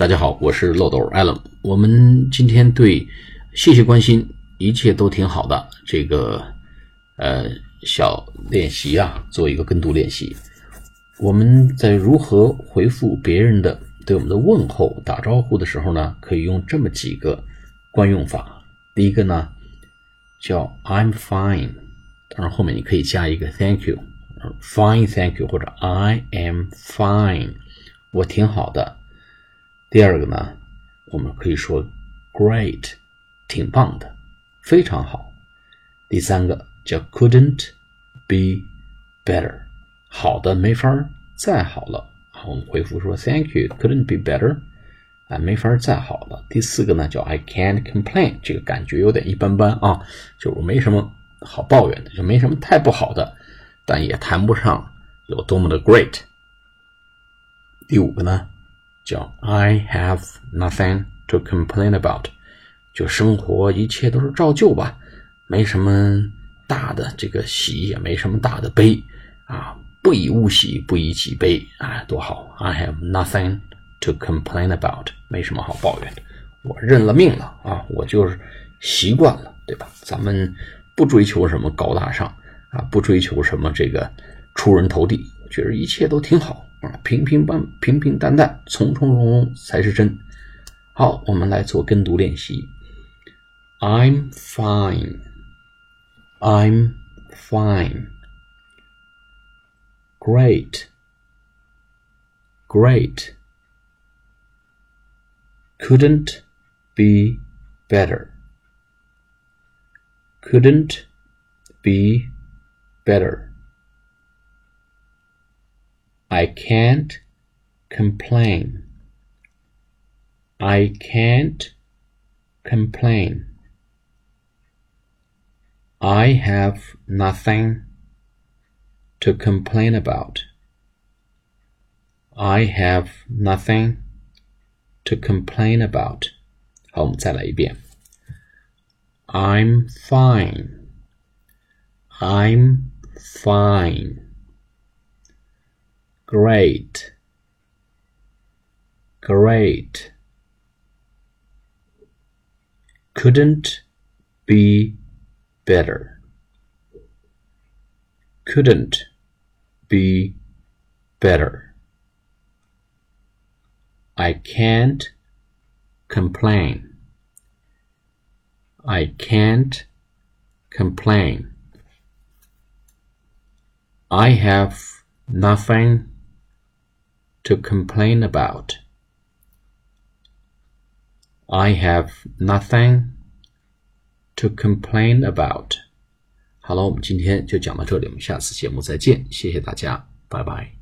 大家好，我是漏斗 Allen。我们今天对谢谢关心，一切都挺好的这个呃小练习啊，做一个跟读练习。我们在如何回复别人的对我们的问候、打招呼的时候呢？可以用这么几个惯用法。第一个呢叫 I'm fine，当然后面你可以加一个 Thank you，Fine，Thank you，或者 I am fine，我挺好的。第二个呢，我们可以说 great，挺棒的，非常好。第三个叫 couldn't be better，好的没法再好了。好，我们回复说 thank you，couldn't be better，啊，没法再好了。第四个呢叫 I can't complain，这个感觉有点一般般啊，就没什么好抱怨的，就没什么太不好的，但也谈不上有多么的 great。第五个呢？叫 I have nothing to complain about，就生活一切都是照旧吧，没什么大的这个喜，也没什么大的悲啊，不以物喜，不以己悲啊，多好！I have nothing to complain about，没什么好抱怨的，我认了命了啊，我就是习惯了，对吧？咱们不追求什么高大上啊，不追求什么这个出人头地，觉得一切都挺好。啊，平平淡平平淡淡，从从容容才是真。好，我们来做跟读练习。I'm fine. I'm fine. Great. Great. Couldn't be better. Couldn't be better. I can't complain. I can't complain. I have nothing to complain about. I have nothing to complain about. 好，我们再来一遍。I'm fine. I'm fine. Great. Great. Couldn't be better. Couldn't be better. I can't complain. I can't complain. I have nothing to complain about. I have nothing to complain about. 好了，我们今天就讲到这里，我们下次节目再见，谢谢大家，拜拜。